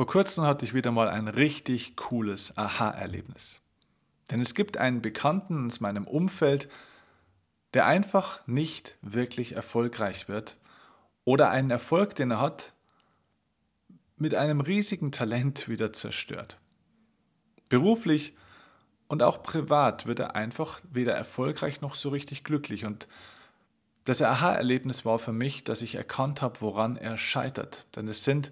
Vor kurzem hatte ich wieder mal ein richtig cooles Aha-Erlebnis. Denn es gibt einen Bekannten aus meinem Umfeld, der einfach nicht wirklich erfolgreich wird oder einen Erfolg, den er hat, mit einem riesigen Talent wieder zerstört. Beruflich und auch privat wird er einfach weder erfolgreich noch so richtig glücklich. Und das Aha-Erlebnis war für mich, dass ich erkannt habe, woran er scheitert. Denn es sind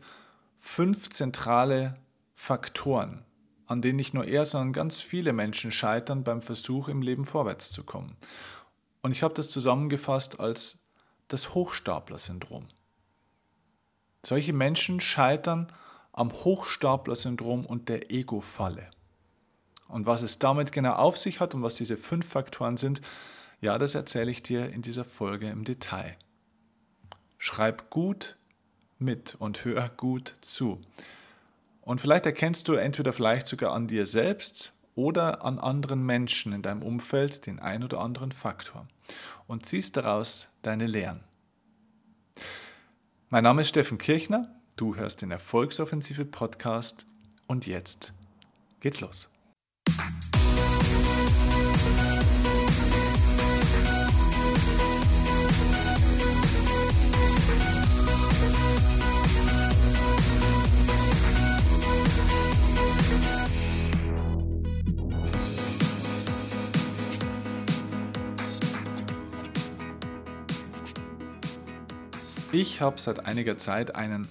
fünf zentrale Faktoren, an denen nicht nur er, sondern ganz viele Menschen scheitern beim Versuch, im Leben vorwärts zu kommen. Und ich habe das zusammengefasst als das Hochstapler-Syndrom. Solche Menschen scheitern am Hochstapler-Syndrom und der Ego-Falle. Und was es damit genau auf sich hat und was diese fünf Faktoren sind, ja, das erzähle ich dir in dieser Folge im Detail. Schreib gut mit und hör gut zu. Und vielleicht erkennst du entweder vielleicht sogar an dir selbst oder an anderen Menschen in deinem Umfeld den ein oder anderen Faktor und ziehst daraus deine Lehren. Mein Name ist Steffen Kirchner, du hörst den Erfolgsoffensive Podcast und jetzt geht's los. Ich habe seit einiger Zeit einen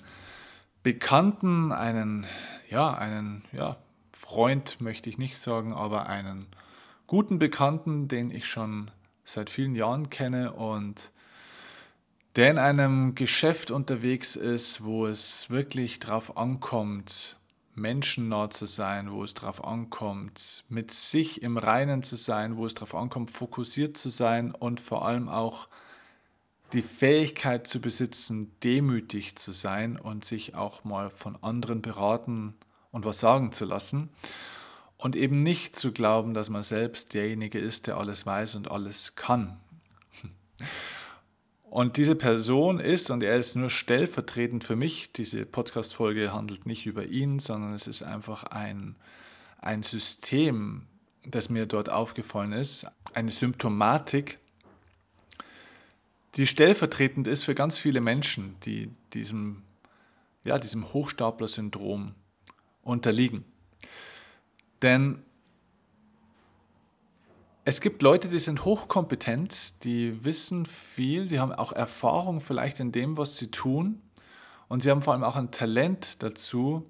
Bekannten, einen, ja, einen, ja, Freund möchte ich nicht sagen, aber einen guten Bekannten, den ich schon seit vielen Jahren kenne und der in einem Geschäft unterwegs ist, wo es wirklich darauf ankommt, menschennah zu sein, wo es darauf ankommt, mit sich im Reinen zu sein, wo es darauf ankommt, fokussiert zu sein und vor allem auch die Fähigkeit zu besitzen, demütig zu sein und sich auch mal von anderen beraten und was sagen zu lassen und eben nicht zu glauben, dass man selbst derjenige ist, der alles weiß und alles kann. Und diese Person ist, und er ist nur stellvertretend für mich, diese Podcast-Folge handelt nicht über ihn, sondern es ist einfach ein, ein System, das mir dort aufgefallen ist, eine Symptomatik, die stellvertretend ist für ganz viele Menschen, die diesem, ja, diesem Hochstapler-Syndrom unterliegen. Denn es gibt Leute, die sind hochkompetent, die wissen viel, die haben auch Erfahrung vielleicht in dem, was sie tun und sie haben vor allem auch ein Talent dazu,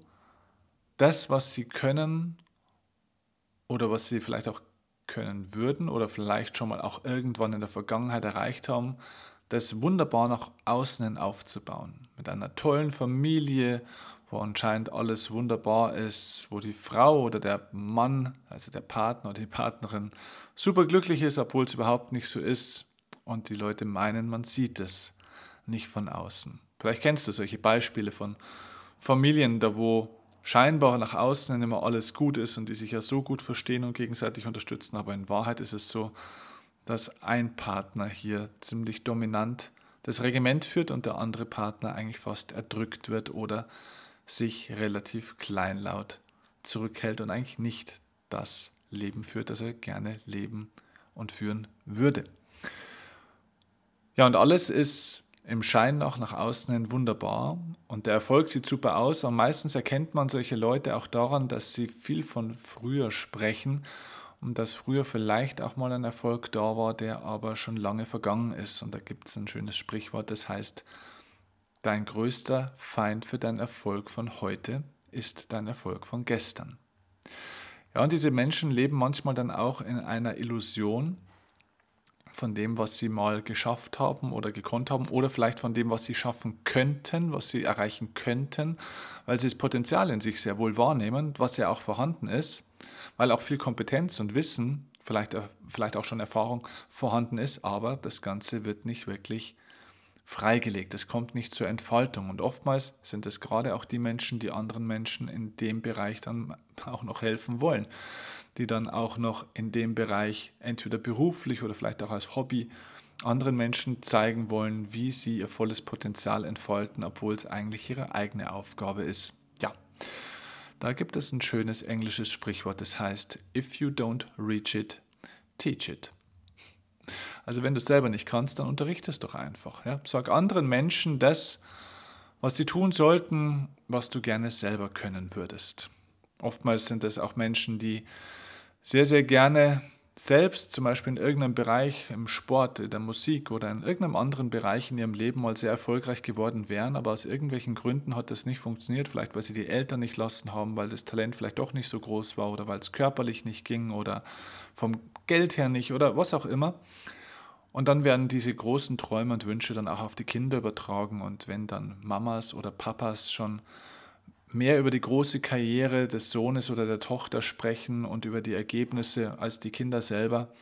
das, was sie können oder was sie vielleicht auch können würden oder vielleicht schon mal auch irgendwann in der Vergangenheit erreicht haben, das wunderbar nach außen aufzubauen. Mit einer tollen Familie, wo anscheinend alles wunderbar ist, wo die Frau oder der Mann, also der Partner oder die Partnerin, super glücklich ist, obwohl es überhaupt nicht so ist. Und die Leute meinen, man sieht es nicht von außen. Vielleicht kennst du solche Beispiele von Familien, da wo scheinbar nach außen immer alles gut ist und die sich ja so gut verstehen und gegenseitig unterstützen, aber in Wahrheit ist es so, dass ein Partner hier ziemlich dominant das Regiment führt und der andere Partner eigentlich fast erdrückt wird oder sich relativ kleinlaut zurückhält und eigentlich nicht das Leben führt, das er gerne leben und führen würde. Ja, und alles ist im Schein auch nach außen hin wunderbar und der Erfolg sieht super aus. Und meistens erkennt man solche Leute auch daran, dass sie viel von früher sprechen und dass früher vielleicht auch mal ein Erfolg da war, der aber schon lange vergangen ist. Und da gibt es ein schönes Sprichwort, das heißt, dein größter Feind für deinen Erfolg von heute ist dein Erfolg von gestern. Ja, und diese Menschen leben manchmal dann auch in einer Illusion von dem, was sie mal geschafft haben oder gekonnt haben oder vielleicht von dem, was sie schaffen könnten, was sie erreichen könnten, weil sie das Potenzial in sich sehr wohl wahrnehmen, was ja auch vorhanden ist weil auch viel Kompetenz und Wissen, vielleicht, äh, vielleicht auch schon Erfahrung vorhanden ist, aber das Ganze wird nicht wirklich freigelegt. Es kommt nicht zur Entfaltung. Und oftmals sind es gerade auch die Menschen, die anderen Menschen in dem Bereich dann auch noch helfen wollen, die dann auch noch in dem Bereich entweder beruflich oder vielleicht auch als Hobby anderen Menschen zeigen wollen, wie sie ihr volles Potenzial entfalten, obwohl es eigentlich ihre eigene Aufgabe ist. Ja. Da gibt es ein schönes englisches Sprichwort, das heißt, if you don't reach it, teach it. Also wenn du es selber nicht kannst, dann unterrichte es doch einfach. Ja? Sag anderen Menschen das, was sie tun sollten, was du gerne selber können würdest. Oftmals sind es auch Menschen, die sehr, sehr gerne selbst zum Beispiel in irgendeinem Bereich, im Sport, in der Musik oder in irgendeinem anderen Bereich in ihrem Leben mal sehr erfolgreich geworden wären, aber aus irgendwelchen Gründen hat das nicht funktioniert, vielleicht weil sie die Eltern nicht lassen haben, weil das Talent vielleicht doch nicht so groß war oder weil es körperlich nicht ging oder vom Geld her nicht oder was auch immer. Und dann werden diese großen Träume und Wünsche dann auch auf die Kinder übertragen. Und wenn dann Mamas oder Papas schon mehr über die große Karriere des Sohnes oder der Tochter sprechen und über die Ergebnisse als die Kinder selber.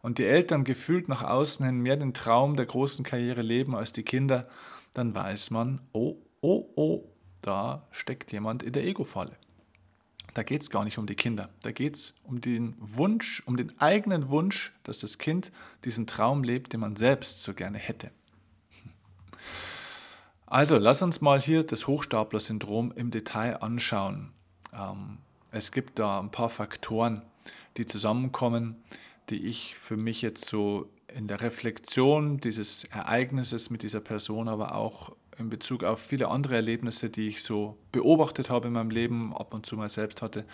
Und die Eltern gefühlt nach außen hin mehr den Traum der großen Karriere leben als die Kinder, dann weiß man, oh, oh, oh, da steckt jemand in der Ego-Falle. Da geht es gar nicht um die Kinder, da geht es um den Wunsch, um den eigenen Wunsch, dass das Kind diesen Traum lebt, den man selbst so gerne hätte. Also lass uns mal hier das Hochstapler-Syndrom im Detail anschauen. Ähm, es gibt da ein paar Faktoren, die zusammenkommen, die ich für mich jetzt so in der Reflexion dieses Ereignisses mit dieser Person, aber auch in Bezug auf viele andere Erlebnisse, die ich so beobachtet habe in meinem Leben, ab und zu mal selbst hatte,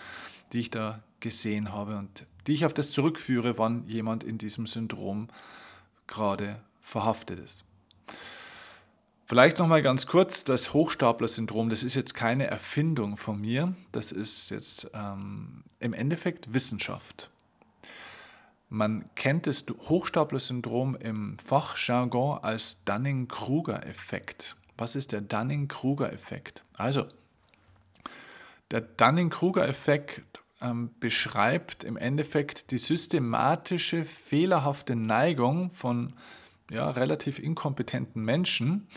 die ich da gesehen habe und die ich auf das zurückführe, wann jemand in diesem Syndrom gerade verhaftet ist. Vielleicht noch mal ganz kurz, das Hochstapler-Syndrom, das ist jetzt keine Erfindung von mir, das ist jetzt ähm, im Endeffekt Wissenschaft. Man kennt das Hochstapler-Syndrom im Fachjargon als Dunning-Kruger-Effekt. Was ist der Dunning-Kruger-Effekt? Also, der Dunning-Kruger-Effekt ähm, beschreibt im Endeffekt die systematische, fehlerhafte Neigung von ja, relativ inkompetenten Menschen,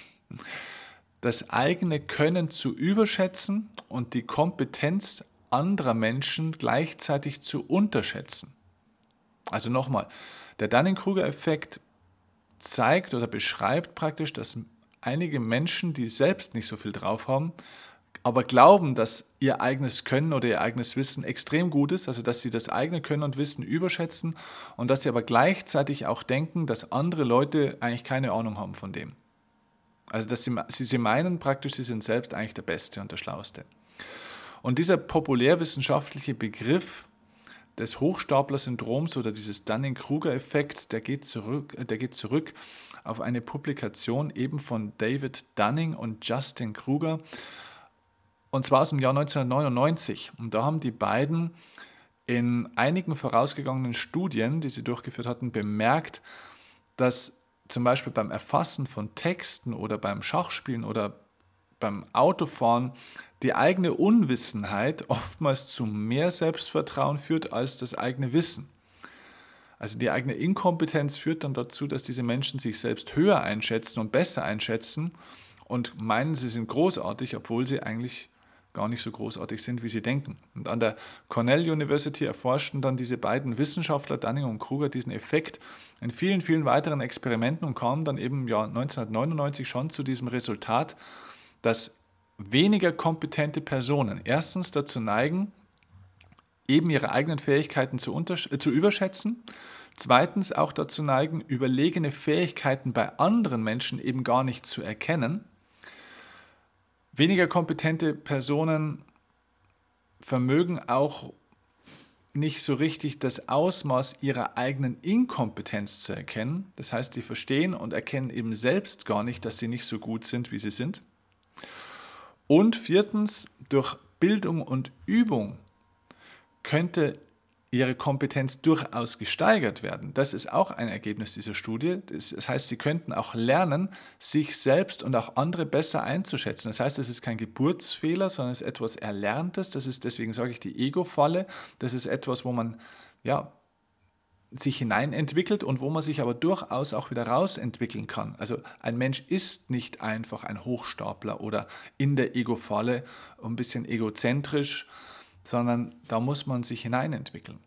das eigene Können zu überschätzen und die Kompetenz anderer Menschen gleichzeitig zu unterschätzen. Also nochmal, der Dunning-Kruger-Effekt zeigt oder beschreibt praktisch, dass einige Menschen, die selbst nicht so viel drauf haben, aber glauben, dass ihr eigenes Können oder ihr eigenes Wissen extrem gut ist, also dass sie das eigene Können und Wissen überschätzen und dass sie aber gleichzeitig auch denken, dass andere Leute eigentlich keine Ahnung haben von dem. Also dass sie, sie, meinen praktisch, sie sind selbst eigentlich der Beste und der Schlauste. Und dieser populärwissenschaftliche Begriff des Hochstapler-Syndroms oder dieses Dunning-Kruger-Effekts, der, geht zurück, der geht zurück auf eine Publikation eben von David Dunning und Justin Kruger. Und zwar aus dem Jahr 1999. Und da haben die beiden in einigen vorausgegangenen Studien, die sie durchgeführt hatten, bemerkt, dass zum Beispiel beim Erfassen von Texten oder beim Schachspielen oder beim Autofahren die eigene Unwissenheit oftmals zu mehr Selbstvertrauen führt als das eigene Wissen. Also die eigene Inkompetenz führt dann dazu, dass diese Menschen sich selbst höher einschätzen und besser einschätzen und meinen, sie sind großartig, obwohl sie eigentlich gar nicht so großartig sind, wie sie denken. Und an der Cornell University erforschten dann diese beiden Wissenschaftler, Dunning und Kruger, diesen Effekt in vielen, vielen weiteren Experimenten und kamen dann eben ja 1999 schon zu diesem Resultat, dass weniger kompetente Personen erstens dazu neigen, eben ihre eigenen Fähigkeiten zu, äh, zu überschätzen, zweitens auch dazu neigen, überlegene Fähigkeiten bei anderen Menschen eben gar nicht zu erkennen Weniger kompetente Personen vermögen auch nicht so richtig das Ausmaß ihrer eigenen Inkompetenz zu erkennen. Das heißt, sie verstehen und erkennen eben selbst gar nicht, dass sie nicht so gut sind, wie sie sind. Und viertens, durch Bildung und Übung könnte ihre Kompetenz durchaus gesteigert werden. Das ist auch ein Ergebnis dieser Studie. Das heißt, sie könnten auch lernen, sich selbst und auch andere besser einzuschätzen. Das heißt, es ist kein Geburtsfehler, sondern es ist etwas Erlerntes. Das ist, deswegen sage ich, die Ego-Falle. Das ist etwas, wo man ja, sich hineinentwickelt und wo man sich aber durchaus auch wieder rausentwickeln kann. Also ein Mensch ist nicht einfach ein Hochstapler oder in der Ego-Falle ein bisschen egozentrisch, sondern da muss man sich hineinentwickeln.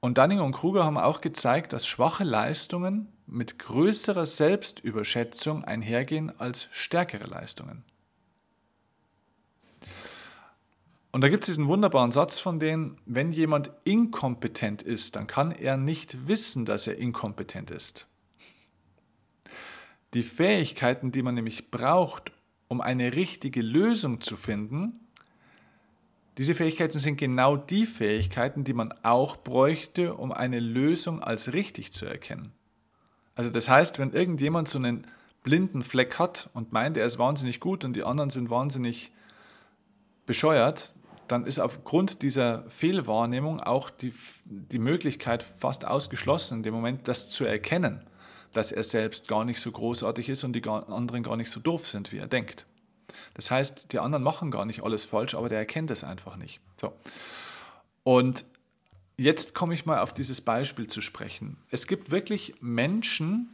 Und Dunning und Kruger haben auch gezeigt, dass schwache Leistungen mit größerer Selbstüberschätzung einhergehen als stärkere Leistungen. Und da gibt es diesen wunderbaren Satz von denen, wenn jemand inkompetent ist, dann kann er nicht wissen, dass er inkompetent ist. Die Fähigkeiten, die man nämlich braucht, um eine richtige Lösung zu finden, diese Fähigkeiten sind genau die Fähigkeiten, die man auch bräuchte, um eine Lösung als richtig zu erkennen. Also das heißt, wenn irgendjemand so einen blinden Fleck hat und meint, er ist wahnsinnig gut und die anderen sind wahnsinnig bescheuert, dann ist aufgrund dieser Fehlwahrnehmung auch die, die Möglichkeit fast ausgeschlossen, in dem Moment das zu erkennen, dass er selbst gar nicht so großartig ist und die anderen gar nicht so doof sind, wie er denkt. Das heißt, die anderen machen gar nicht alles falsch, aber der erkennt es einfach nicht. So. Und jetzt komme ich mal auf dieses Beispiel zu sprechen. Es gibt wirklich Menschen,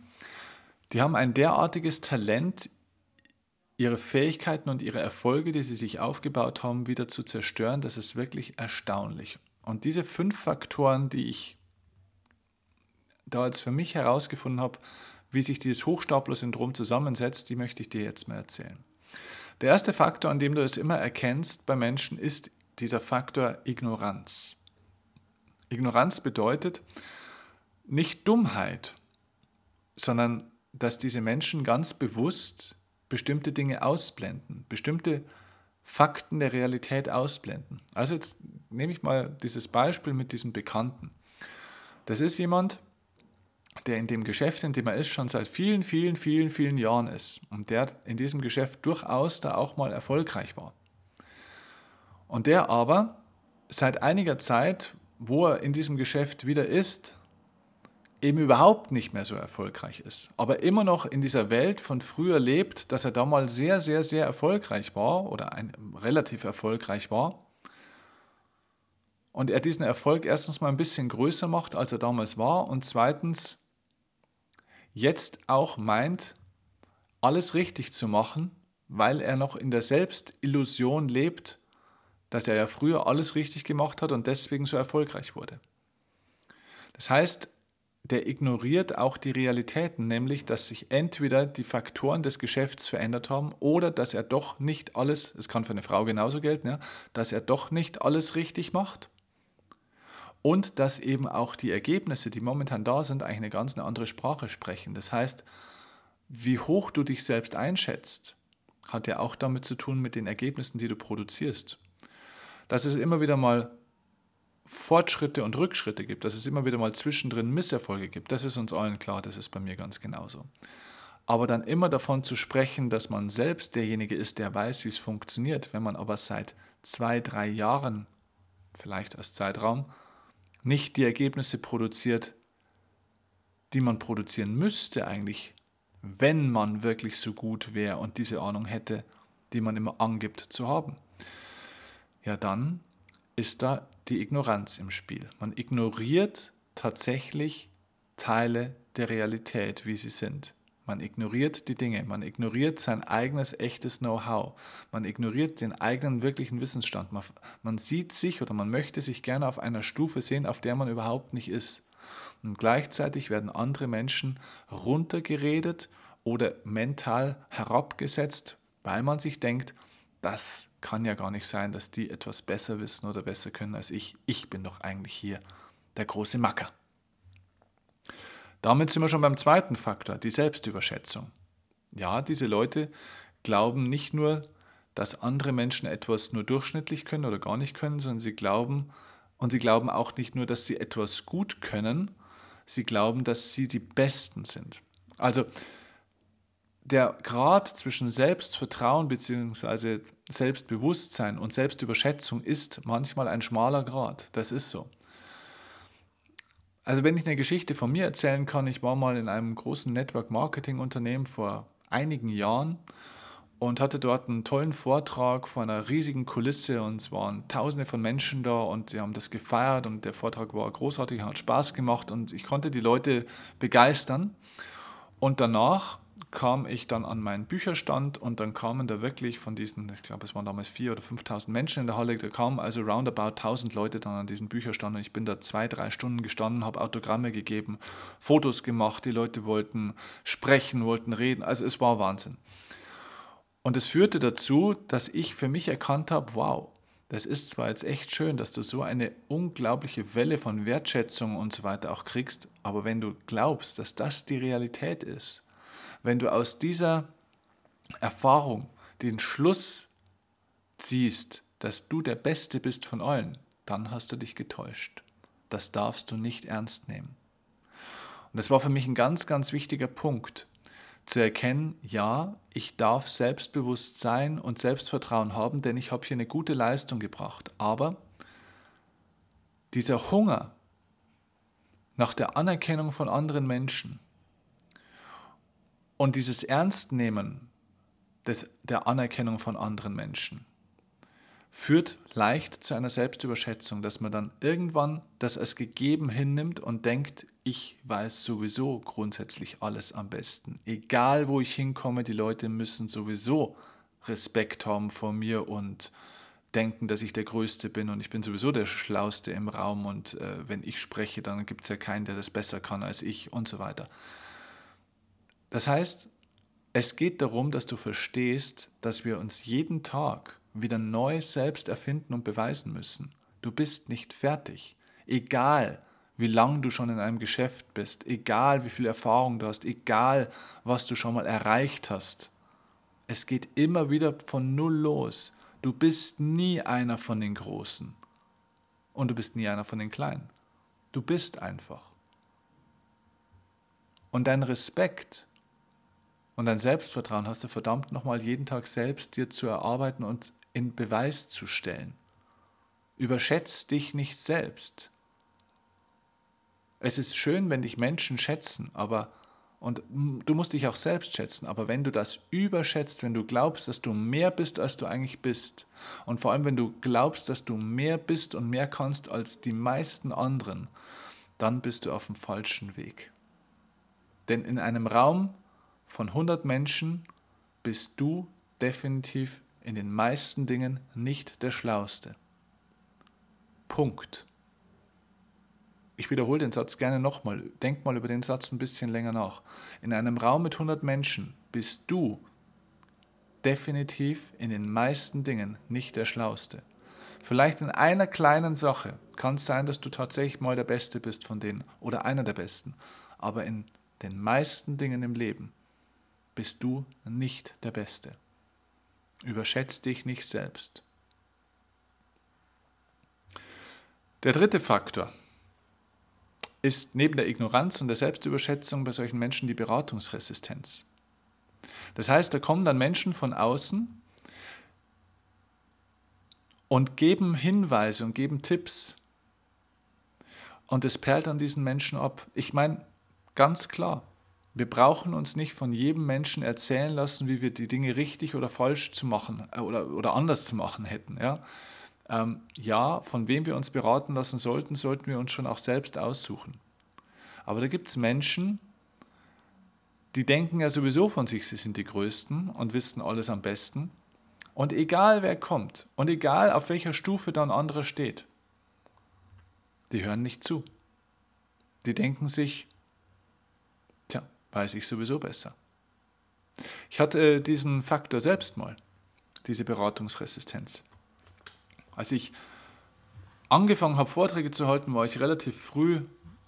die haben ein derartiges Talent, ihre Fähigkeiten und ihre Erfolge, die sie sich aufgebaut haben, wieder zu zerstören. Das ist wirklich erstaunlich. Und diese fünf Faktoren, die ich da jetzt für mich herausgefunden habe, wie sich dieses Hochstapler-Syndrom zusammensetzt, die möchte ich dir jetzt mal erzählen. Der erste Faktor, an dem du es immer erkennst bei Menschen, ist dieser Faktor Ignoranz. Ignoranz bedeutet nicht Dummheit, sondern dass diese Menschen ganz bewusst bestimmte Dinge ausblenden, bestimmte Fakten der Realität ausblenden. Also jetzt nehme ich mal dieses Beispiel mit diesem Bekannten. Das ist jemand, der in dem Geschäft, in dem er ist, schon seit vielen, vielen, vielen, vielen Jahren ist und der in diesem Geschäft durchaus da auch mal erfolgreich war. Und der aber seit einiger Zeit, wo er in diesem Geschäft wieder ist, eben überhaupt nicht mehr so erfolgreich ist, aber immer noch in dieser Welt von früher lebt, dass er damals sehr, sehr, sehr erfolgreich war oder ein, relativ erfolgreich war. Und er diesen Erfolg erstens mal ein bisschen größer macht, als er damals war und zweitens jetzt auch meint, alles richtig zu machen, weil er noch in der Selbstillusion lebt, dass er ja früher alles richtig gemacht hat und deswegen so erfolgreich wurde. Das heißt, der ignoriert auch die Realitäten, nämlich dass sich entweder die Faktoren des Geschäfts verändert haben oder dass er doch nicht alles, es kann für eine Frau genauso gelten, ja, dass er doch nicht alles richtig macht und dass eben auch die Ergebnisse, die momentan da sind, eigentlich eine ganz andere Sprache sprechen. Das heißt, wie hoch du dich selbst einschätzt, hat ja auch damit zu tun mit den Ergebnissen, die du produzierst. Dass es immer wieder mal Fortschritte und Rückschritte gibt, dass es immer wieder mal zwischendrin Misserfolge gibt, das ist uns allen klar, das ist bei mir ganz genauso. Aber dann immer davon zu sprechen, dass man selbst derjenige ist, der weiß, wie es funktioniert, wenn man aber seit zwei, drei Jahren, vielleicht als Zeitraum, nicht die Ergebnisse produziert, die man produzieren müsste eigentlich, wenn man wirklich so gut wäre und diese Ahnung hätte, die man immer angibt zu haben. Ja, dann ist da die Ignoranz im Spiel. Man ignoriert tatsächlich Teile der Realität, wie sie sind. Man ignoriert die Dinge, man ignoriert sein eigenes echtes Know-how, man ignoriert den eigenen wirklichen Wissensstand. Man, man, sieht sich oder man möchte sich gerne auf einer Stufe sehen, auf der man überhaupt nicht ist. Und gleichzeitig werden andere Menschen runtergeredet oder mental herabgesetzt, weil man sich denkt, das kann ja gar nicht sein, dass die etwas besser wissen oder besser können als ich. Ich bin doch eigentlich hier der große Macker. Damit sind wir schon beim zweiten Faktor, die Selbstüberschätzung. Ja, diese Leute glauben nicht nur, dass andere Menschen etwas nur durchschnittlich können oder gar nicht können, sondern sie glauben, und sie glauben auch nicht nur, dass sie etwas gut können, sie glauben, dass sie die Besten sind. Also der Grad zwischen Selbstvertrauen bzw. Selbstbewusstsein und Selbstüberschätzung ist manchmal ein schmaler Grad. Das ist so. Also wenn ich eine Geschichte von mir erzählen kann, ich war mal in einem großen Network-Marketing-Unternehmen vor einigen Jahren und hatte dort einen tollen Vortrag vor einer riesigen Kulisse und es waren tausende von Menschen da und sie haben das gefeiert und der Vortrag war großartig, hat Spaß gemacht und ich konnte die Leute begeistern. Und danach kam ich dann an meinen Bücherstand und dann kamen da wirklich von diesen, ich glaube, es waren damals 4.000 oder 5.000 Menschen in der Halle, da kamen also roundabout 1.000 Leute dann an diesen Bücherstand und ich bin da zwei, drei Stunden gestanden, habe Autogramme gegeben, Fotos gemacht, die Leute wollten sprechen, wollten reden, also es war Wahnsinn. Und es führte dazu, dass ich für mich erkannt habe, wow, das ist zwar jetzt echt schön, dass du so eine unglaubliche Welle von Wertschätzung und so weiter auch kriegst, aber wenn du glaubst, dass das die Realität ist, wenn du aus dieser Erfahrung den Schluss ziehst, dass du der Beste bist von allen, dann hast du dich getäuscht. Das darfst du nicht ernst nehmen. Und das war für mich ein ganz, ganz wichtiger Punkt, zu erkennen, ja, ich darf selbstbewusst sein und Selbstvertrauen haben, denn ich habe hier eine gute Leistung gebracht. Aber dieser Hunger nach der Anerkennung von anderen Menschen und dieses Ernstnehmen des, der Anerkennung von anderen Menschen führt leicht zu einer Selbstüberschätzung, dass man dann irgendwann das als gegeben hinnimmt und denkt, ich weiß sowieso grundsätzlich alles am besten. Egal wo ich hinkomme, die Leute müssen sowieso Respekt haben vor mir und denken, dass ich der Größte bin und ich bin sowieso der Schlauste im Raum und äh, wenn ich spreche, dann gibt es ja keinen, der das besser kann als ich und so weiter. Das heißt, es geht darum, dass du verstehst, dass wir uns jeden Tag wieder neu selbst erfinden und beweisen müssen. Du bist nicht fertig. Egal, wie lange du schon in einem Geschäft bist, egal wie viel Erfahrung du hast, egal was du schon mal erreicht hast. Es geht immer wieder von Null los. Du bist nie einer von den Großen. Und du bist nie einer von den Kleinen. Du bist einfach. Und dein Respekt und dein Selbstvertrauen hast du verdammt nochmal jeden Tag selbst dir zu erarbeiten und in Beweis zu stellen. Überschätz dich nicht selbst. Es ist schön, wenn dich Menschen schätzen, aber und du musst dich auch selbst schätzen, aber wenn du das überschätzt, wenn du glaubst, dass du mehr bist, als du eigentlich bist, und vor allem wenn du glaubst, dass du mehr bist und mehr kannst als die meisten anderen, dann bist du auf dem falschen Weg. Denn in einem Raum von 100 Menschen bist du definitiv in den meisten Dingen nicht der Schlauste. Punkt. Ich wiederhole den Satz gerne nochmal. Denk mal über den Satz ein bisschen länger nach. In einem Raum mit 100 Menschen bist du definitiv in den meisten Dingen nicht der Schlauste. Vielleicht in einer kleinen Sache kann es sein, dass du tatsächlich mal der Beste bist von denen oder einer der Besten. Aber in den meisten Dingen im Leben bist du nicht der Beste. Überschätz dich nicht selbst. Der dritte Faktor ist neben der Ignoranz und der Selbstüberschätzung bei solchen Menschen die Beratungsresistenz. Das heißt, da kommen dann Menschen von außen und geben Hinweise und geben Tipps. Und es perlt an diesen Menschen ab. Ich meine, ganz klar, wir brauchen uns nicht von jedem Menschen erzählen lassen, wie wir die Dinge richtig oder falsch zu machen äh, oder, oder anders zu machen hätten. Ja? Ähm, ja, von wem wir uns beraten lassen sollten, sollten wir uns schon auch selbst aussuchen. Aber da gibt es Menschen, die denken ja sowieso von sich, sie sind die Größten und wissen alles am besten. Und egal wer kommt und egal auf welcher Stufe dann anderer steht, die hören nicht zu. Die denken sich, weiß ich sowieso besser. Ich hatte äh, diesen Faktor selbst mal, diese Beratungsresistenz. Als ich angefangen habe, Vorträge zu halten, war ich relativ früh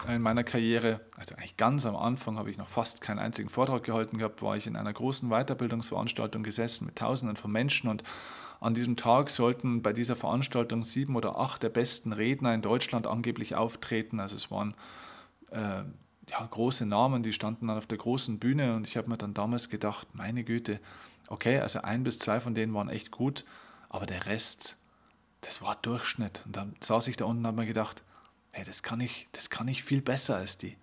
in meiner Karriere, also eigentlich ganz am Anfang habe ich noch fast keinen einzigen Vortrag gehalten gehabt, war ich in einer großen Weiterbildungsveranstaltung gesessen mit Tausenden von Menschen und an diesem Tag sollten bei dieser Veranstaltung sieben oder acht der besten Redner in Deutschland angeblich auftreten. Also es waren äh, ja, große Namen, die standen dann auf der großen Bühne und ich habe mir dann damals gedacht, meine Güte, okay, also ein bis zwei von denen waren echt gut, aber der Rest, das war Durchschnitt. Und dann saß ich da unten und habe mir gedacht, hey, das kann ich, das kann ich viel besser als die.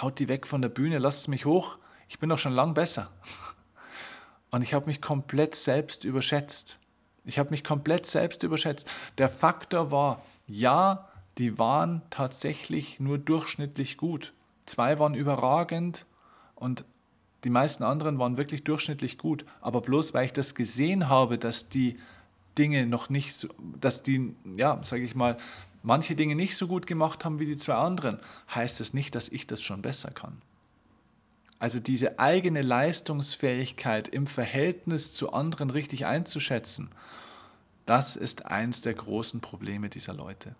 Haut die weg von der Bühne, lasst mich hoch, ich bin doch schon lang besser. Und ich habe mich komplett selbst überschätzt. Ich habe mich komplett selbst überschätzt. Der Faktor war, ja, die waren tatsächlich nur durchschnittlich gut. Zwei waren überragend und die meisten anderen waren wirklich durchschnittlich gut. Aber bloß weil ich das gesehen habe, dass die Dinge noch nicht so, dass die, ja, sage ich mal, manche Dinge nicht so gut gemacht haben wie die zwei anderen, heißt das nicht, dass ich das schon besser kann. Also diese eigene Leistungsfähigkeit im Verhältnis zu anderen richtig einzuschätzen Das ist eins der großen Probleme dieser Leute.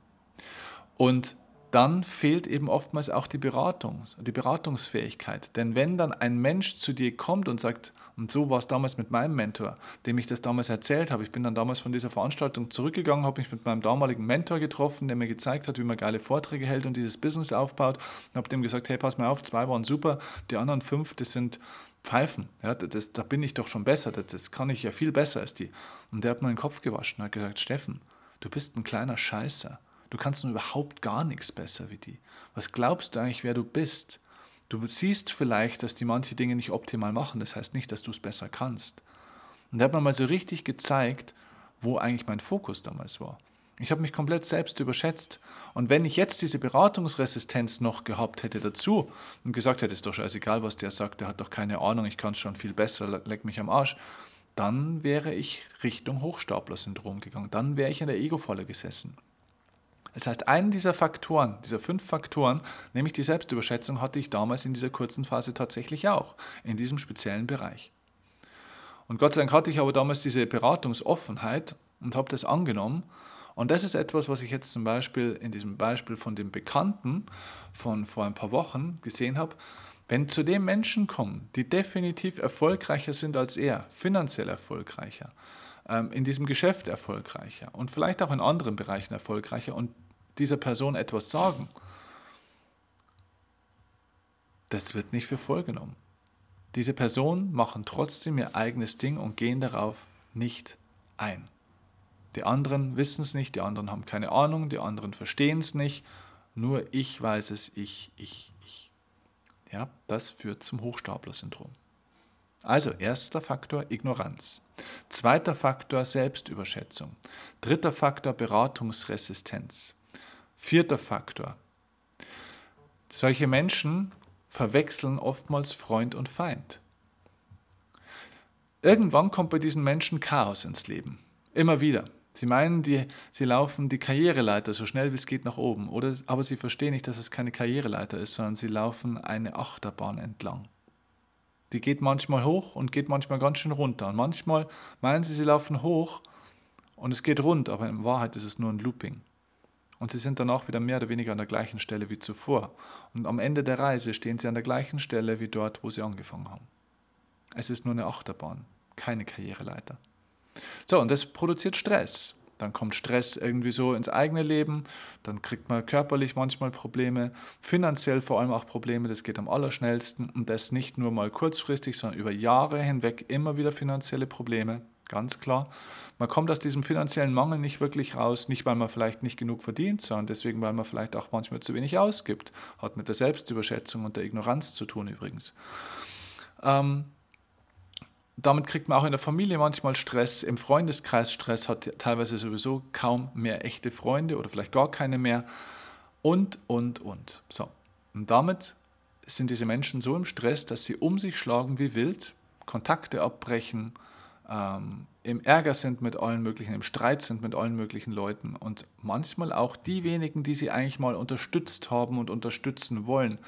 Und dann fehlt eben oftmals auch die Beratung, die Beratungsfähigkeit. Denn wenn dann ein Mensch zu dir kommt und sagt, und so war es damals mit meinem Mentor, dem ich das damals erzählt habe, ich bin dann damals von dieser Veranstaltung zurückgegangen, habe mich mit meinem damaligen Mentor getroffen, der mir gezeigt hat, wie man geile Vorträge hält und dieses Business aufbaut, und habe dem gesagt, hey, pass mal auf, zwei waren super, die anderen fünf, das sind Pfeifen, ja, das, da bin ich doch schon besser, das, das kann ich ja viel besser als die. Und der hat mir den Kopf gewaschen und hat gesagt, Steffen, du bist ein kleiner Scheißer. Du kannst nur überhaupt gar nichts besser wie die. Was glaubst du eigentlich, wer du bist? Du siehst vielleicht, dass die manche Dinge nicht optimal machen. Das heißt nicht, dass du es besser kannst. Und da hat man mal so richtig gezeigt, wo eigentlich mein Fokus damals war. Ich habe mich komplett selbst überschätzt. Und wenn ich jetzt diese Beratungsresistenz noch gehabt hätte dazu und gesagt hätte, ist doch scheißegal, was der sagt, der hat doch keine Ahnung, ich kann es schon viel besser, leck mich am Arsch, dann wäre ich Richtung Hochstapler-Syndrom gegangen. Dann wäre ich in der Ego-Falle gesessen. Das heißt, einen dieser Faktoren, dieser fünf Faktoren, nämlich die Selbstüberschätzung, hatte ich damals in dieser kurzen Phase tatsächlich auch, in diesem speziellen Bereich. Und Gott sei Dank hatte ich aber damals diese Beratungsoffenheit und habe das angenommen. Und das ist etwas, was ich jetzt zum Beispiel in diesem Beispiel von dem Bekannten von vor ein paar Wochen gesehen habe. Wenn zu dem Menschen kommen, die definitiv erfolgreicher sind als er, finanziell erfolgreicher, ähm, in diesem Geschäft erfolgreicher und vielleicht auch in anderen Bereichen erfolgreicher und dieser Person etwas sagen, das wird nicht für voll genommen. Diese Personen machen trotzdem ihr eigenes Ding und gehen darauf nicht ein. Die anderen wissen es nicht, die anderen haben keine Ahnung, die anderen verstehen es nicht. Nur ich weiß es, ich, ich, ich. Ja, das führt zum Hochstapler-Syndrom. Also erster Faktor Ignoranz. Zweiter Faktor Selbstüberschätzung. Dritter Faktor Beratungsresistenz. Vierter Faktor. Solche Menschen verwechseln oftmals Freund und Feind. Irgendwann kommt bei diesen Menschen Chaos ins Leben. Immer wieder. Sie meinen, die, sie laufen die Karriereleiter so schnell wie es geht nach oben, oder, aber sie verstehen nicht, dass es keine Karriereleiter ist, sondern sie laufen eine Achterbahn entlang. Die geht manchmal hoch und geht manchmal ganz schön runter. Und manchmal meinen sie, sie laufen hoch und es geht rund, aber in Wahrheit ist es nur ein Looping. Und sie sind dann auch wieder mehr oder weniger an der gleichen Stelle wie zuvor. Und am Ende der Reise stehen sie an der gleichen Stelle wie dort, wo sie angefangen haben. Es ist nur eine Achterbahn, keine Karriereleiter. So, und das produziert Stress. Dann kommt Stress irgendwie so ins eigene Leben, dann kriegt man körperlich manchmal Probleme, finanziell vor allem auch Probleme, das geht am allerschnellsten und das nicht nur mal kurzfristig, sondern über Jahre hinweg immer wieder finanzielle Probleme, ganz klar. Man kommt aus diesem finanziellen Mangel nicht wirklich raus, nicht weil man vielleicht nicht genug verdient, sondern deswegen, weil man vielleicht auch manchmal zu wenig ausgibt. Hat mit der Selbstüberschätzung und der Ignoranz zu tun übrigens. Ähm, damit kriegt man auch in der Familie manchmal Stress, im Freundeskreis Stress, hat teilweise sowieso kaum mehr echte Freunde oder vielleicht gar keine mehr und, und, und. So. Und damit sind diese Menschen so im Stress, dass sie um sich schlagen wie wild, Kontakte abbrechen, ähm, im Ärger sind mit allen möglichen, im Streit sind mit allen möglichen Leuten und manchmal auch die wenigen, die sie eigentlich mal unterstützt haben und unterstützen wollen,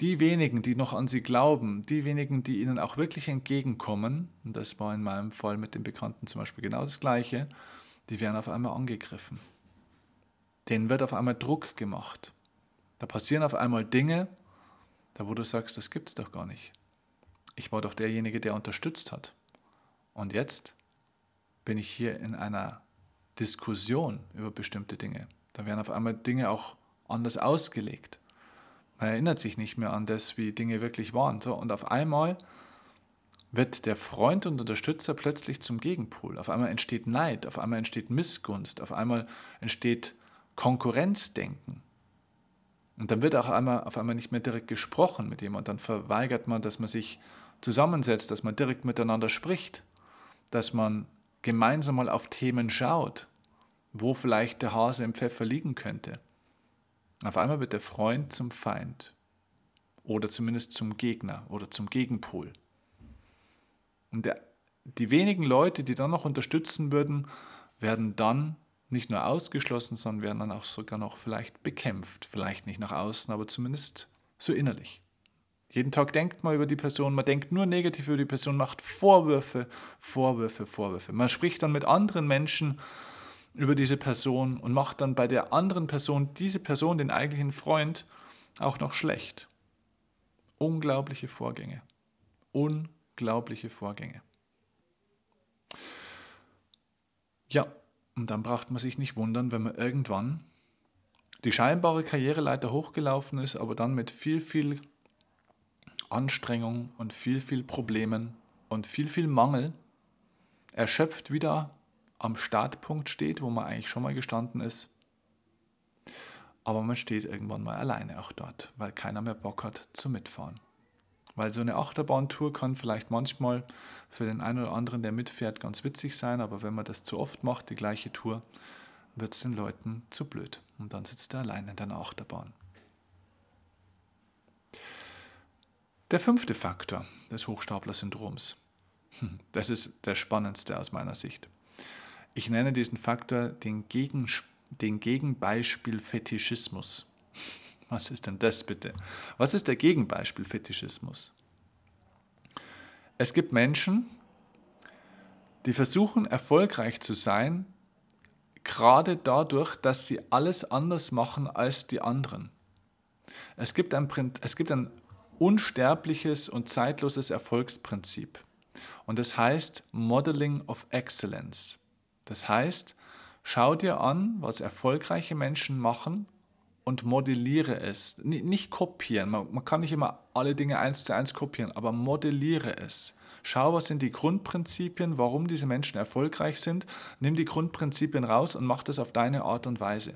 die wenigen, die noch an sie glauben, die wenigen, die ihnen auch wirklich entgegenkommen, und das war in meinem Fall mit den Bekannten zum Beispiel genau das Gleiche, die werden auf einmal angegriffen. Denen wird auf einmal Druck gemacht. Da passieren auf einmal Dinge, da wo du sagst, das gibt's doch gar nicht. Ich war doch derjenige, der unterstützt hat. Und jetzt bin ich hier in einer Diskussion über bestimmte Dinge. Da werden auf einmal Dinge auch anders ausgelegt. Man erinnert sich nicht mehr an das, wie Dinge wirklich waren. So, und auf einmal wird der Freund und Unterstützer plötzlich zum Gegenpol. Auf einmal entsteht Neid, auf einmal entsteht Missgunst, auf einmal entsteht Konkurrenzdenken. Und dann wird auch einmal, auf einmal nicht mehr direkt gesprochen mit jemandem. Dann verweigert man, dass man sich zusammensetzt, dass man direkt miteinander spricht, dass man gemeinsam mal auf Themen schaut, wo vielleicht der Hase im Pfeffer liegen könnte. Auf einmal wird der Freund zum Feind oder zumindest zum Gegner oder zum Gegenpol. Und der, die wenigen Leute, die dann noch unterstützen würden, werden dann nicht nur ausgeschlossen, sondern werden dann auch sogar noch vielleicht bekämpft. Vielleicht nicht nach außen, aber zumindest so innerlich. Jeden Tag denkt man über die Person, man denkt nur negativ über die Person, macht Vorwürfe, Vorwürfe, Vorwürfe. Man spricht dann mit anderen Menschen über diese Person und macht dann bei der anderen Person diese Person, den eigentlichen Freund, auch noch schlecht. Unglaubliche Vorgänge. Unglaubliche Vorgänge. Ja, und dann braucht man sich nicht wundern, wenn man irgendwann die scheinbare Karriereleiter hochgelaufen ist, aber dann mit viel, viel Anstrengung und viel, viel Problemen und viel, viel Mangel erschöpft wieder am Startpunkt steht, wo man eigentlich schon mal gestanden ist. Aber man steht irgendwann mal alleine auch dort, weil keiner mehr Bock hat zu mitfahren. Weil so eine Achterbahntour kann vielleicht manchmal für den einen oder anderen, der mitfährt, ganz witzig sein, aber wenn man das zu oft macht, die gleiche Tour, wird es den Leuten zu blöd. Und dann sitzt er alleine in der Achterbahn. Der fünfte Faktor des Hochstapler-Syndroms. Hm, das ist der spannendste aus meiner Sicht. Ich nenne diesen Faktor den, Gegen, den Gegenbeispiel Fetischismus. Was ist denn das bitte? Was ist der Gegenbeispiel Fetischismus? Es gibt Menschen, die versuchen erfolgreich zu sein, gerade dadurch, dass sie alles anders machen als die anderen. Es gibt ein, es gibt ein unsterbliches und zeitloses Erfolgsprinzip. Und das heißt Modeling of Excellence. Das heißt, schau dir an, was erfolgreiche Menschen machen und modelliere es. Nicht kopieren, man, man kann nicht immer alle Dinge eins zu eins kopieren, aber modelliere es. Schau, was sind die Grundprinzipien, warum diese Menschen erfolgreich sind. Nimm die Grundprinzipien raus und mach das auf deine Art und Weise.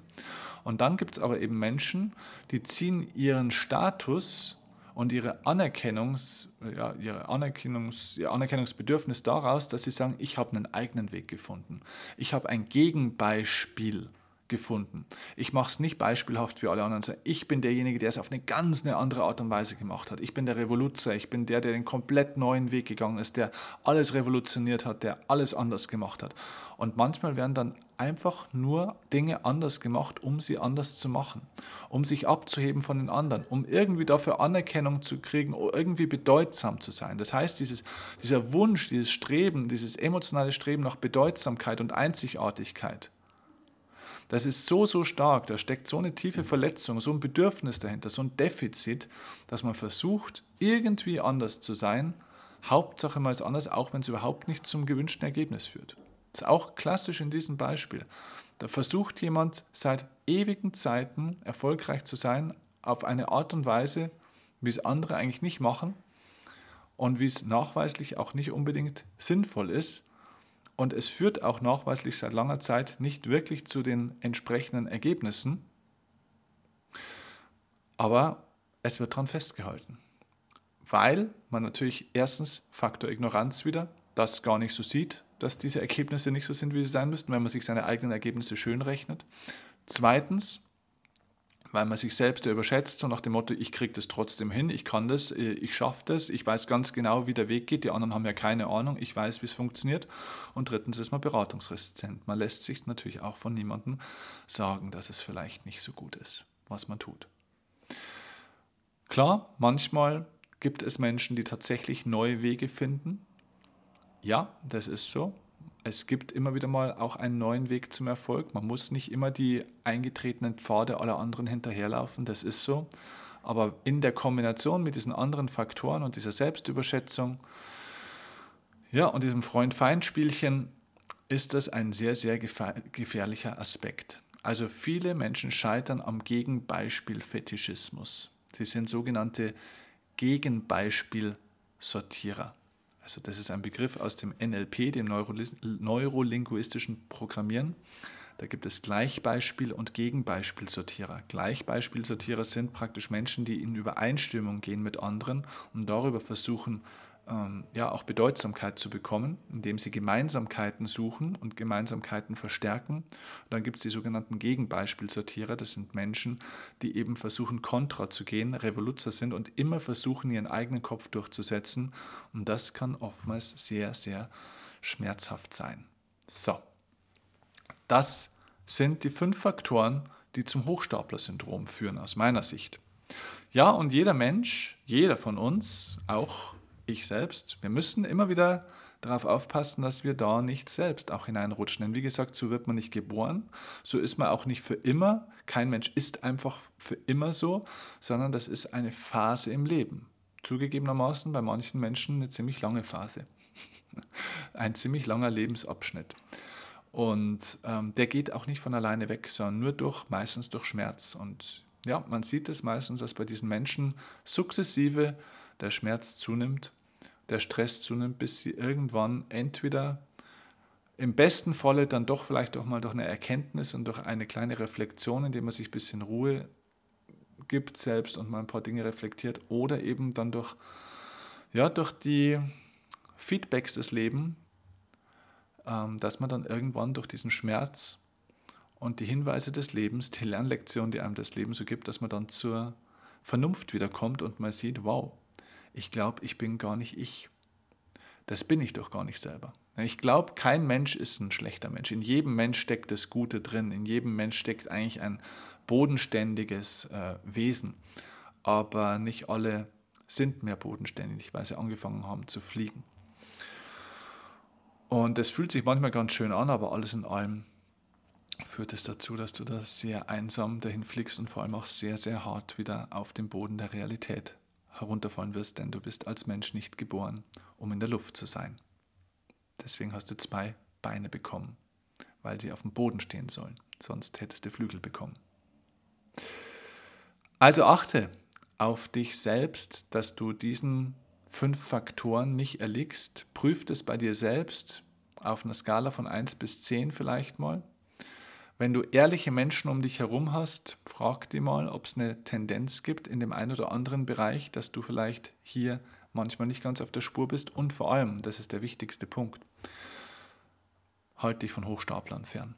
Und dann gibt es aber eben Menschen, die ziehen ihren Status und ihre Anerkennungs, ja, ihre Anerkennungs, ihr Anerkennungsbedürfnis daraus, dass sie sagen, ich habe einen eigenen Weg gefunden. Ich habe ein Gegenbeispiel gefunden. Ich mache es nicht beispielhaft wie alle anderen. Ich bin derjenige, der es auf eine ganz eine andere Art und Weise gemacht hat. Ich bin der Revoluzer. Ich bin der, der den komplett neuen Weg gegangen ist, der alles revolutioniert hat, der alles anders gemacht hat. Und manchmal werden dann einfach nur Dinge anders gemacht, um sie anders zu machen, um sich abzuheben von den anderen, um irgendwie dafür Anerkennung zu kriegen, irgendwie bedeutsam zu sein. Das heißt, dieses, dieser Wunsch, dieses Streben, dieses emotionale Streben nach Bedeutsamkeit und Einzigartigkeit, das ist so, so stark, da steckt so eine tiefe Verletzung, so ein Bedürfnis dahinter, so ein Defizit, dass man versucht, irgendwie anders zu sein. Hauptsache mal ist anders, auch wenn es überhaupt nicht zum gewünschten Ergebnis führt. Ist auch klassisch in diesem Beispiel. Da versucht jemand seit ewigen Zeiten erfolgreich zu sein, auf eine Art und Weise, wie es andere eigentlich nicht machen und wie es nachweislich auch nicht unbedingt sinnvoll ist, und es führt auch nachweislich seit langer Zeit nicht wirklich zu den entsprechenden Ergebnissen. Aber es wird daran festgehalten, weil man natürlich erstens Faktor Ignoranz wieder das gar nicht so sieht, dass diese Ergebnisse nicht so sind, wie sie sein müssten, wenn man sich seine eigenen Ergebnisse schön rechnet. Zweitens, weil man sich selbst überschätzt, so nach dem Motto, ich kriege das trotzdem hin, ich kann das, äh, ich schaffe das, ich weiß ganz genau, wie der Weg geht, die anderen haben ja keine Ahnung, ich weiß, wie es funktioniert. Und drittens ist man beratungsresistent. Man lässt sich natürlich auch von niemandem sagen, dass es vielleicht nicht so gut ist, was man tut. Klar, manchmal gibt es Menschen, die tatsächlich neue Wege finden. Ja, das ist so es gibt immer wieder mal auch einen neuen Weg zum Erfolg. Man muss nicht immer die eingetretenen Pfade aller anderen hinterherlaufen, das ist so. Aber in der Kombination mit diesen anderen Faktoren und dieser Selbstüberschätzung, ja, und diesem Freund-Feind-Spielchen ist das ein sehr, sehr gefährlicher Aspekt. Also viele Menschen scheitern am Gegenbeispiel Fetischismus. Sie sind sogenannte Gegenbeispiel-Sortierer. Also das ist ein Begriff aus dem NLP, dem neurolinguistischen Programmieren. Da gibt es Gleichbeispiel- und Gegenbeispielsortierer. Gleichbeispielsortierer sind praktisch Menschen, die in Übereinstimmung gehen mit anderen und darüber versuchen, ähm, ja auch Bedeutsamkeit zu bekommen, indem sie Gemeinsamkeiten suchen und Gemeinsamkeiten verstärken. Und dann gibt es die sogenannten Gegenbeispielsortierer, das sind Menschen, die eben versuchen, kontra zu gehen, Revoluzer sind und immer versuchen, ihren eigenen Kopf durchzusetzen. Und das kann oftmals sehr, sehr schmerzhaft sein. So, das sind die fünf Faktoren, die zum Hochstapler-Syndrom führen, aus meiner Sicht. Ja, und jeder Mensch, jeder von uns, auch ich selbst, wir müssen immer wieder darauf aufpassen, dass wir da nicht selbst auch hineinrutschen. Denn wie gesagt, so wird man nicht geboren, so ist man auch nicht für immer. Kein Mensch ist einfach für immer so, sondern das ist eine Phase im Leben. Zugegebenermaßen bei manchen Menschen eine ziemlich lange Phase. Ein ziemlich langer Lebensabschnitt. Und ähm, der geht auch nicht von alleine weg, sondern nur durch, meistens durch Schmerz. Und ja, man sieht es meistens, dass bei diesen Menschen sukzessive der Schmerz zunimmt der Stress zunimmt, bis sie irgendwann entweder im besten Falle dann doch vielleicht auch mal durch eine Erkenntnis und durch eine kleine Reflexion, indem man sich ein bisschen Ruhe gibt selbst und mal ein paar Dinge reflektiert oder eben dann durch, ja, durch die Feedbacks des Lebens, ähm, dass man dann irgendwann durch diesen Schmerz und die Hinweise des Lebens, die Lernlektion, die einem das Leben so gibt, dass man dann zur Vernunft wiederkommt und mal sieht, wow, ich glaube, ich bin gar nicht ich. Das bin ich doch gar nicht selber. Ich glaube, kein Mensch ist ein schlechter Mensch. In jedem Mensch steckt das Gute drin. In jedem Mensch steckt eigentlich ein bodenständiges äh, Wesen. Aber nicht alle sind mehr bodenständig, weil sie angefangen haben zu fliegen. Und es fühlt sich manchmal ganz schön an, aber alles in allem führt es dazu, dass du da sehr einsam dahin fliegst und vor allem auch sehr, sehr hart wieder auf den Boden der Realität herunterfallen wirst, denn du bist als Mensch nicht geboren, um in der Luft zu sein. Deswegen hast du zwei Beine bekommen, weil sie auf dem Boden stehen sollen, sonst hättest du Flügel bekommen. Also achte auf dich selbst, dass du diesen fünf Faktoren nicht erliegst. Prüf es bei dir selbst auf einer Skala von 1 bis 10 vielleicht mal. Wenn du ehrliche Menschen um dich herum hast, frag die mal, ob es eine Tendenz gibt in dem einen oder anderen Bereich, dass du vielleicht hier manchmal nicht ganz auf der Spur bist. Und vor allem, das ist der wichtigste Punkt, halt dich von Hochstaplern fern.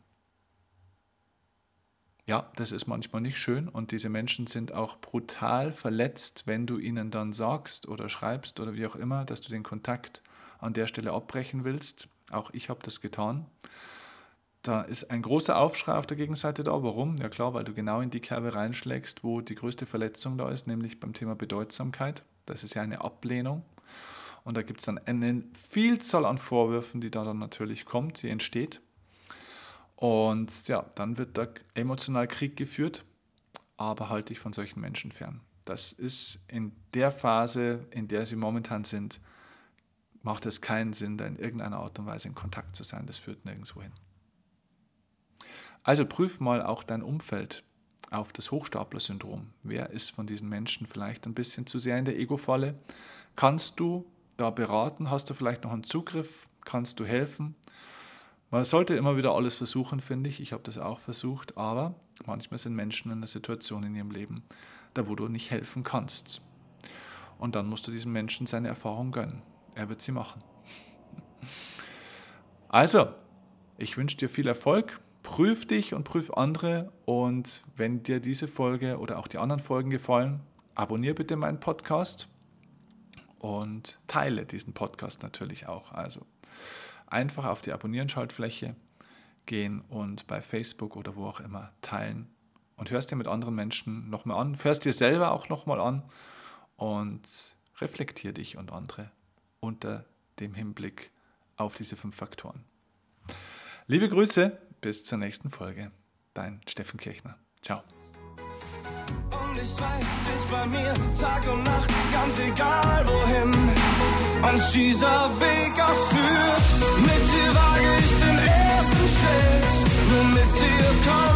Ja, das ist manchmal nicht schön und diese Menschen sind auch brutal verletzt, wenn du ihnen dann sagst oder schreibst oder wie auch immer, dass du den Kontakt an der Stelle abbrechen willst. Auch ich habe das getan. Da ist ein großer Aufschrei auf der Gegenseite da. Warum? Ja klar, weil du genau in die Kerbe reinschlägst, wo die größte Verletzung da ist, nämlich beim Thema Bedeutsamkeit. Das ist ja eine Ablehnung. Und da gibt es dann eine Vielzahl an Vorwürfen, die da dann natürlich kommt, die entsteht. Und ja, dann wird da emotional Krieg geführt, aber halte dich von solchen Menschen fern. Das ist in der Phase, in der sie momentan sind, macht es keinen Sinn, da in irgendeiner Art und Weise in Kontakt zu sein. Das führt nirgendwo hin. Also prüf mal auch dein Umfeld auf das Hochstapler-Syndrom. Wer ist von diesen Menschen vielleicht ein bisschen zu sehr in der Ego-Falle? Kannst du da beraten? Hast du vielleicht noch einen Zugriff? Kannst du helfen? Man sollte immer wieder alles versuchen, finde ich. Ich habe das auch versucht, aber manchmal sind Menschen in einer Situation in ihrem Leben, da wo du nicht helfen kannst. Und dann musst du diesem Menschen seine Erfahrung gönnen. Er wird sie machen. Also, ich wünsche dir viel Erfolg prüf dich und prüf andere. Und wenn dir diese Folge oder auch die anderen Folgen gefallen, abonniere bitte meinen Podcast und teile diesen Podcast natürlich auch. Also einfach auf die Abonnieren-Schaltfläche gehen und bei Facebook oder wo auch immer teilen und hörst dir mit anderen Menschen nochmal an, hörst dir selber auch nochmal an und reflektier dich und andere unter dem Hinblick auf diese fünf Faktoren. Liebe Grüße, bis zur nächsten Folge. Dein Steffen Kirchner. Ciao. Und ich weiß, bist bei mir Tag und Nacht, ganz egal wohin uns dieser Weg auch. Mit dir wage ich den ersten Schritt, nur mit dir komm